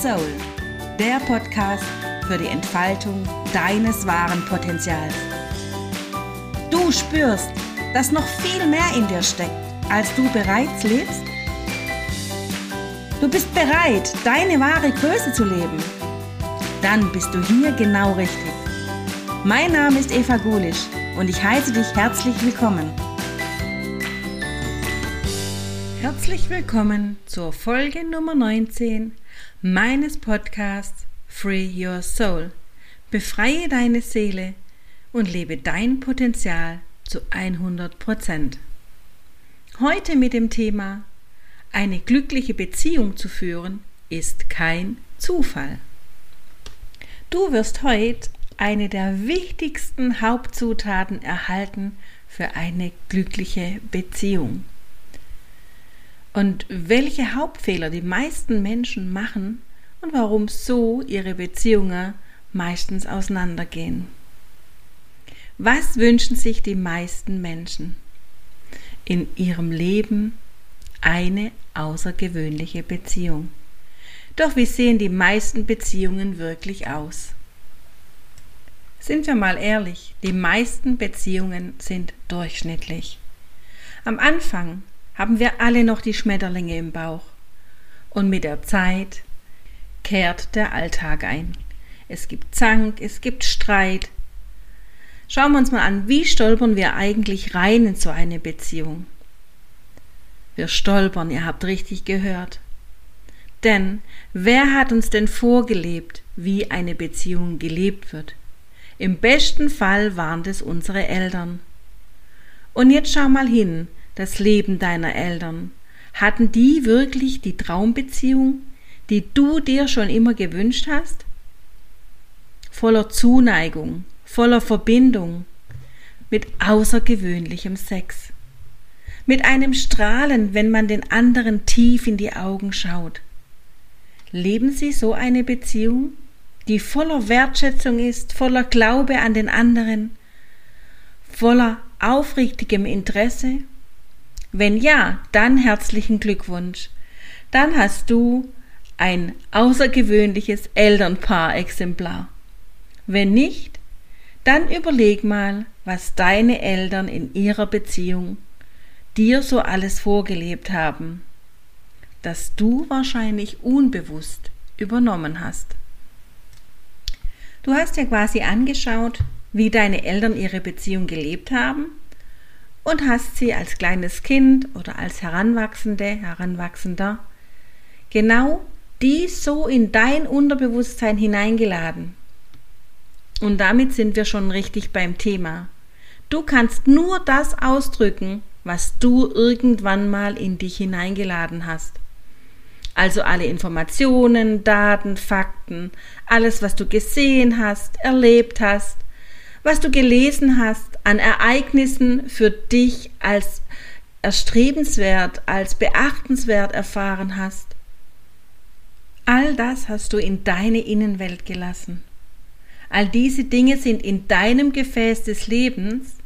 Soul, der Podcast für die Entfaltung deines wahren Potenzials. Du spürst, dass noch viel mehr in dir steckt, als du bereits lebst? Du bist bereit, deine wahre Größe zu leben? Dann bist du hier genau richtig. Mein Name ist Eva Gulisch und ich heiße dich herzlich willkommen. Herzlich willkommen zur Folge Nummer 19 meines Podcasts Free Your Soul. Befreie deine Seele und lebe dein Potenzial zu 100 Prozent. Heute mit dem Thema Eine glückliche Beziehung zu führen ist kein Zufall. Du wirst heute eine der wichtigsten Hauptzutaten erhalten für eine glückliche Beziehung. Und welche Hauptfehler die meisten Menschen machen und warum so ihre Beziehungen meistens auseinandergehen. Was wünschen sich die meisten Menschen? In ihrem Leben eine außergewöhnliche Beziehung. Doch wie sehen die meisten Beziehungen wirklich aus? Sind wir mal ehrlich, die meisten Beziehungen sind durchschnittlich. Am Anfang haben wir alle noch die Schmetterlinge im Bauch. Und mit der Zeit kehrt der Alltag ein. Es gibt Zank, es gibt Streit. Schauen wir uns mal an, wie stolpern wir eigentlich rein in so eine Beziehung? Wir stolpern, ihr habt richtig gehört. Denn wer hat uns denn vorgelebt, wie eine Beziehung gelebt wird? Im besten Fall waren das unsere Eltern. Und jetzt schau mal hin, das Leben deiner Eltern? Hatten die wirklich die Traumbeziehung, die du dir schon immer gewünscht hast? Voller Zuneigung, voller Verbindung, mit außergewöhnlichem Sex, mit einem Strahlen, wenn man den anderen tief in die Augen schaut. Leben Sie so eine Beziehung, die voller Wertschätzung ist, voller Glaube an den anderen, voller aufrichtigem Interesse wenn ja, dann herzlichen Glückwunsch. Dann hast du ein außergewöhnliches Elternpaar-Exemplar. Wenn nicht, dann überleg mal, was deine Eltern in ihrer Beziehung dir so alles vorgelebt haben, das du wahrscheinlich unbewusst übernommen hast. Du hast ja quasi angeschaut, wie deine Eltern ihre Beziehung gelebt haben und hast sie als kleines Kind oder als Heranwachsende, Heranwachsender genau dies so in dein Unterbewusstsein hineingeladen. Und damit sind wir schon richtig beim Thema. Du kannst nur das ausdrücken, was du irgendwann mal in dich hineingeladen hast. Also alle Informationen, Daten, Fakten, alles, was du gesehen hast, erlebt hast, was du gelesen hast an Ereignissen für dich als erstrebenswert, als beachtenswert erfahren hast. All das hast du in deine Innenwelt gelassen. All diese Dinge sind in deinem Gefäß des Lebens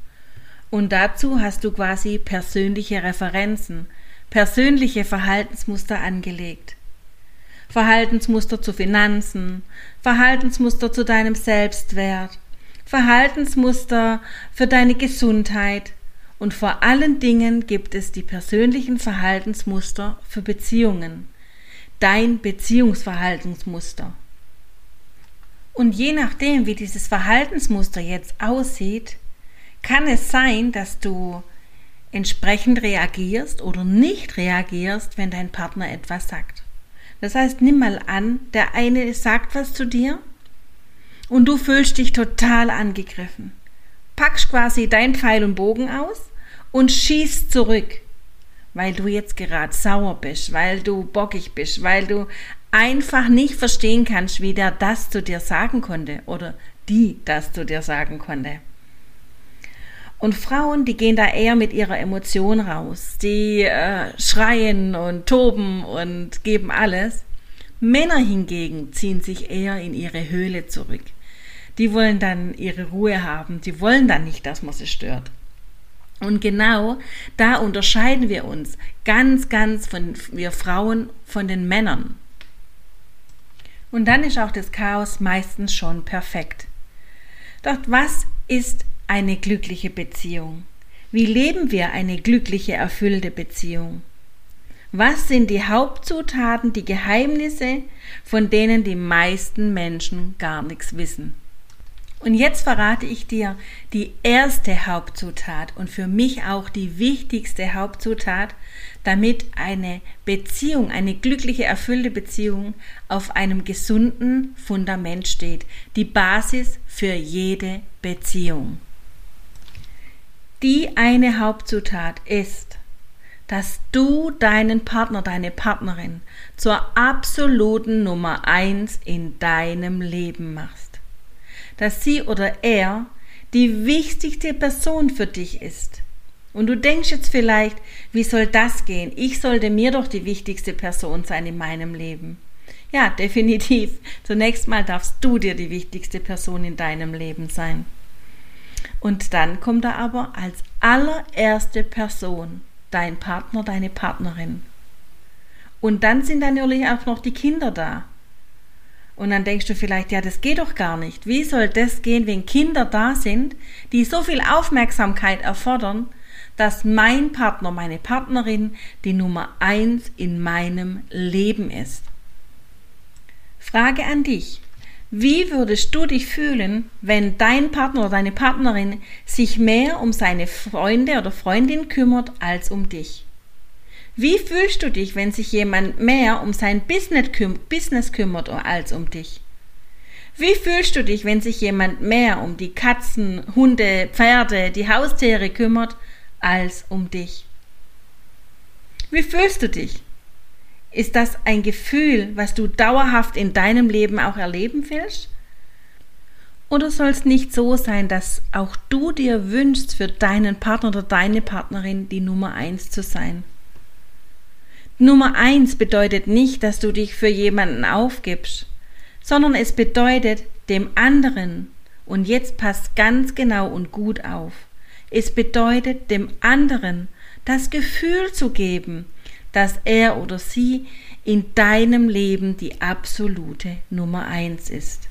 und dazu hast du quasi persönliche Referenzen, persönliche Verhaltensmuster angelegt. Verhaltensmuster zu Finanzen, Verhaltensmuster zu deinem Selbstwert, Verhaltensmuster für deine Gesundheit und vor allen Dingen gibt es die persönlichen Verhaltensmuster für Beziehungen, dein Beziehungsverhaltensmuster. Und je nachdem, wie dieses Verhaltensmuster jetzt aussieht, kann es sein, dass du entsprechend reagierst oder nicht reagierst, wenn dein Partner etwas sagt. Das heißt, nimm mal an, der eine sagt was zu dir und du fühlst dich total angegriffen. Packst quasi dein Pfeil und Bogen aus und schießt zurück, weil du jetzt gerade sauer bist, weil du bockig bist, weil du einfach nicht verstehen kannst, wie der das zu dir sagen konnte oder die das zu dir sagen konnte. Und Frauen, die gehen da eher mit ihrer Emotion raus. Die äh, schreien und toben und geben alles. Männer hingegen ziehen sich eher in ihre Höhle zurück. Die wollen dann ihre Ruhe haben, die wollen dann nicht, dass man sie stört. Und genau da unterscheiden wir uns ganz, ganz von wir Frauen von den Männern. Und dann ist auch das Chaos meistens schon perfekt. Doch was ist eine glückliche Beziehung? Wie leben wir eine glückliche, erfüllte Beziehung? Was sind die Hauptzutaten, die Geheimnisse, von denen die meisten Menschen gar nichts wissen? Und jetzt verrate ich dir die erste Hauptzutat und für mich auch die wichtigste Hauptzutat, damit eine Beziehung, eine glückliche, erfüllte Beziehung auf einem gesunden Fundament steht. Die Basis für jede Beziehung. Die eine Hauptzutat ist, dass du deinen Partner, deine Partnerin zur absoluten Nummer eins in deinem Leben machst dass sie oder er die wichtigste Person für dich ist. Und du denkst jetzt vielleicht, wie soll das gehen? Ich sollte mir doch die wichtigste Person sein in meinem Leben. Ja, definitiv. Zunächst mal darfst du dir die wichtigste Person in deinem Leben sein. Und dann kommt da aber als allererste Person dein Partner, deine Partnerin. Und dann sind natürlich auch noch die Kinder da. Und dann denkst du vielleicht, ja, das geht doch gar nicht. Wie soll das gehen, wenn Kinder da sind, die so viel Aufmerksamkeit erfordern, dass mein Partner, meine Partnerin die Nummer eins in meinem Leben ist? Frage an dich. Wie würdest du dich fühlen, wenn dein Partner oder deine Partnerin sich mehr um seine Freunde oder Freundin kümmert als um dich? Wie fühlst du dich, wenn sich jemand mehr um sein Business kümmert als um dich? Wie fühlst du dich, wenn sich jemand mehr um die Katzen, Hunde, Pferde, die Haustiere kümmert als um dich? Wie fühlst du dich? Ist das ein Gefühl, was du dauerhaft in deinem Leben auch erleben willst? Oder soll es nicht so sein, dass auch du dir wünschst, für deinen Partner oder deine Partnerin die Nummer eins zu sein? Nummer eins bedeutet nicht, dass du dich für jemanden aufgibst, sondern es bedeutet dem anderen, und jetzt passt ganz genau und gut auf, es bedeutet dem anderen das Gefühl zu geben, dass er oder sie in deinem Leben die absolute Nummer eins ist.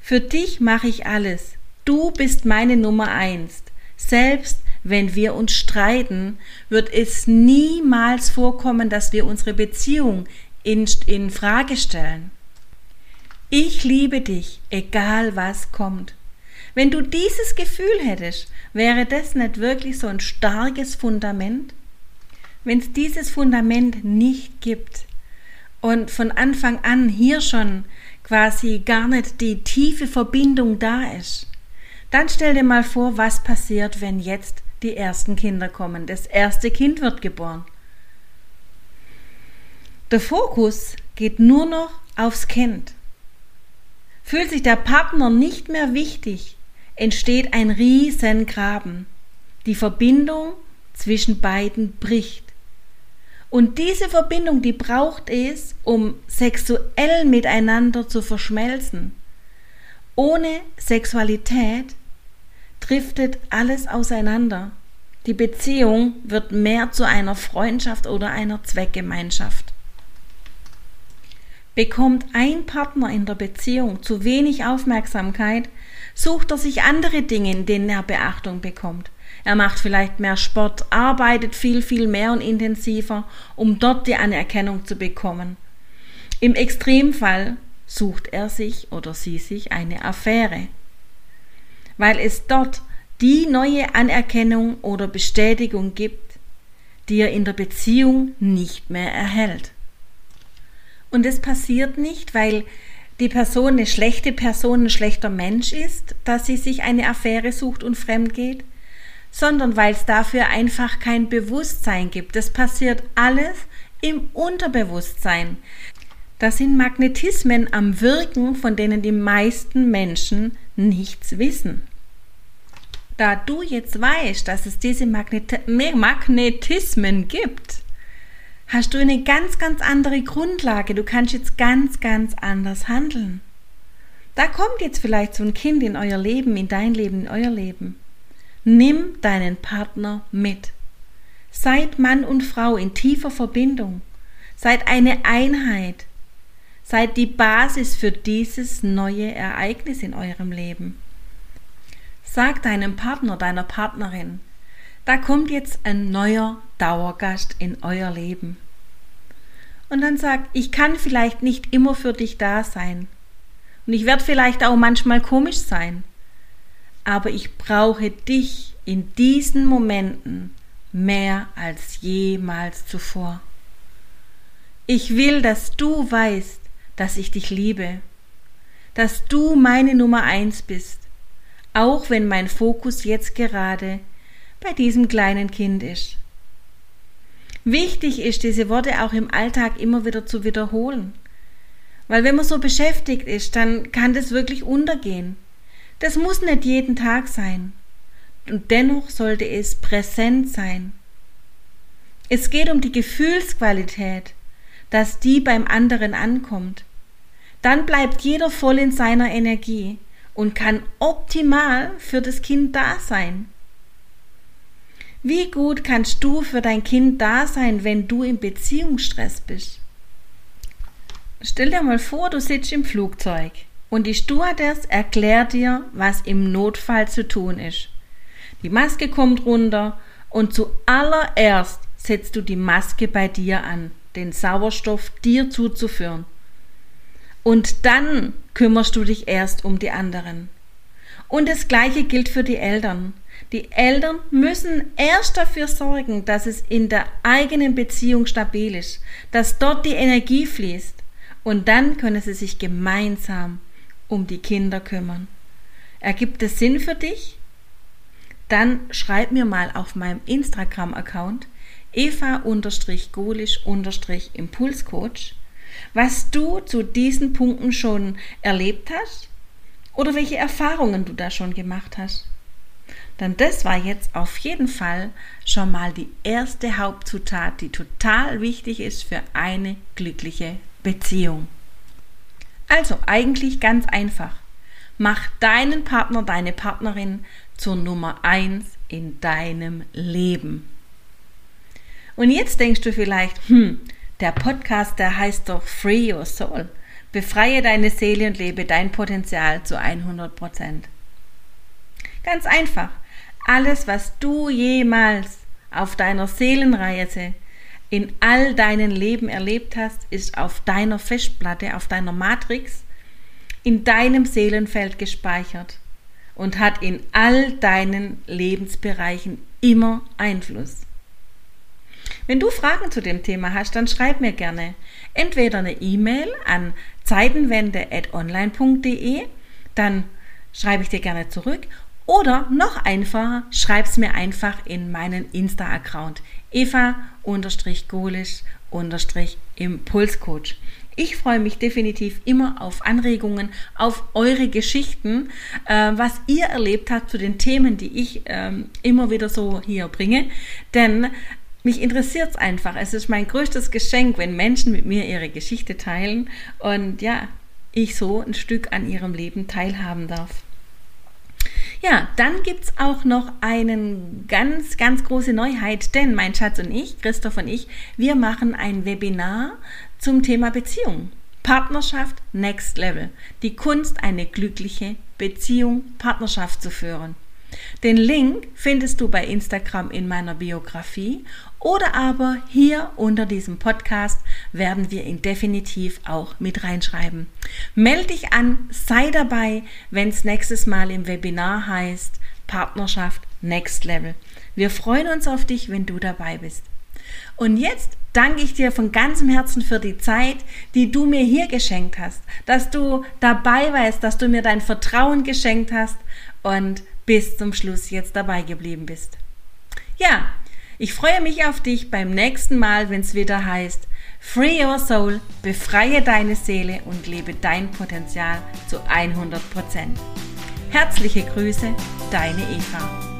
Für dich mache ich alles. Du bist meine Nummer eins. Selbst wenn wir uns streiten, wird es niemals vorkommen, dass wir unsere Beziehung in, in Frage stellen. Ich liebe dich, egal was kommt. Wenn du dieses Gefühl hättest, wäre das nicht wirklich so ein starkes Fundament? Wenn es dieses Fundament nicht gibt und von Anfang an hier schon quasi gar nicht die tiefe Verbindung da ist, dann stell dir mal vor, was passiert, wenn jetzt die ersten Kinder kommen. Das erste Kind wird geboren. Der Fokus geht nur noch aufs Kind. Fühlt sich der Partner nicht mehr wichtig, entsteht ein Riesengraben. Die Verbindung zwischen beiden bricht. Und diese Verbindung, die braucht es, um sexuell miteinander zu verschmelzen. Ohne Sexualität driftet alles auseinander. Die Beziehung wird mehr zu einer Freundschaft oder einer Zweckgemeinschaft. Bekommt ein Partner in der Beziehung zu wenig Aufmerksamkeit, sucht er sich andere Dinge, in denen er Beachtung bekommt. Er macht vielleicht mehr Sport, arbeitet viel, viel mehr und intensiver, um dort die Anerkennung zu bekommen. Im Extremfall sucht er sich oder sie sich eine Affäre weil es dort die neue Anerkennung oder Bestätigung gibt, die er in der Beziehung nicht mehr erhält. Und es passiert nicht, weil die Person eine schlechte Person, ein schlechter Mensch ist, dass sie sich eine Affäre sucht und fremd geht, sondern weil es dafür einfach kein Bewusstsein gibt. Das passiert alles im Unterbewusstsein. Das sind Magnetismen am Wirken, von denen die meisten Menschen nichts wissen. Da du jetzt weißt, dass es diese Magnet Magnetismen gibt, hast du eine ganz, ganz andere Grundlage. Du kannst jetzt ganz, ganz anders handeln. Da kommt jetzt vielleicht so ein Kind in euer Leben, in dein Leben, in euer Leben. Nimm deinen Partner mit. Seid Mann und Frau in tiefer Verbindung. Seid eine Einheit. Seid die Basis für dieses neue Ereignis in eurem Leben. Sag deinem Partner, deiner Partnerin, da kommt jetzt ein neuer Dauergast in euer Leben. Und dann sag, ich kann vielleicht nicht immer für dich da sein. Und ich werde vielleicht auch manchmal komisch sein. Aber ich brauche dich in diesen Momenten mehr als jemals zuvor. Ich will, dass du weißt, dass ich dich liebe, dass du meine Nummer eins bist, auch wenn mein Fokus jetzt gerade bei diesem kleinen Kind ist. Wichtig ist, diese Worte auch im Alltag immer wieder zu wiederholen. Weil wenn man so beschäftigt ist, dann kann das wirklich untergehen. Das muss nicht jeden Tag sein. Und dennoch sollte es präsent sein. Es geht um die Gefühlsqualität, dass die beim anderen ankommt. Dann bleibt jeder voll in seiner Energie und kann optimal für das Kind da sein. Wie gut kannst du für dein Kind da sein, wenn du im Beziehungsstress bist? Stell dir mal vor, du sitzt im Flugzeug und die Stewardess erklärt dir, was im Notfall zu tun ist. Die Maske kommt runter und zuallererst setzt du die Maske bei dir an, den Sauerstoff dir zuzuführen. Und dann kümmerst du dich erst um die anderen. Und das Gleiche gilt für die Eltern. Die Eltern müssen erst dafür sorgen, dass es in der eigenen Beziehung stabil ist, dass dort die Energie fließt. Und dann können sie sich gemeinsam um die Kinder kümmern. Ergibt es Sinn für dich? Dann schreib mir mal auf meinem Instagram-Account eva-golisch-impulscoach, was du zu diesen Punkten schon erlebt hast oder welche Erfahrungen du da schon gemacht hast. Denn das war jetzt auf jeden Fall schon mal die erste Hauptzutat, die total wichtig ist für eine glückliche Beziehung. Also eigentlich ganz einfach. Mach deinen Partner, deine Partnerin zur Nummer eins in deinem Leben. Und jetzt denkst du vielleicht, hm, der Podcast, der heißt doch Free Your Soul. Befreie deine Seele und lebe dein Potenzial zu 100 Prozent. Ganz einfach. Alles, was du jemals auf deiner Seelenreise in all deinen Leben erlebt hast, ist auf deiner Festplatte, auf deiner Matrix, in deinem Seelenfeld gespeichert und hat in all deinen Lebensbereichen immer Einfluss. Wenn du Fragen zu dem Thema hast, dann schreib mir gerne entweder eine E-Mail an zeitenwende.online.de, dann schreibe ich dir gerne zurück oder noch einfacher, schreib es mir einfach in meinen Insta-Account eva-golisch-impulscoach. Ich freue mich definitiv immer auf Anregungen, auf eure Geschichten, äh, was ihr erlebt habt zu den Themen, die ich ähm, immer wieder so hier bringe. Denn mich interessiert es einfach. Es ist mein größtes Geschenk, wenn Menschen mit mir ihre Geschichte teilen und ja, ich so ein Stück an ihrem Leben teilhaben darf. Ja, dann gibt es auch noch eine ganz, ganz große Neuheit, denn mein Schatz und ich, Christoph und ich, wir machen ein Webinar zum Thema Beziehung. Partnerschaft Next Level. Die Kunst, eine glückliche Beziehung, Partnerschaft zu führen. Den Link findest du bei Instagram in meiner Biografie oder aber hier unter diesem Podcast werden wir ihn definitiv auch mit reinschreiben. Melde dich an, sei dabei, wenn es nächstes Mal im Webinar heißt Partnerschaft Next Level. Wir freuen uns auf dich, wenn du dabei bist. Und jetzt danke ich dir von ganzem Herzen für die Zeit, die du mir hier geschenkt hast, dass du dabei warst, dass du mir dein Vertrauen geschenkt hast und bis zum Schluss jetzt dabei geblieben bist. Ja, ich freue mich auf dich beim nächsten Mal, wenn es wieder heißt, Free Your Soul, befreie deine Seele und lebe dein Potenzial zu 100%. Herzliche Grüße, deine Eva.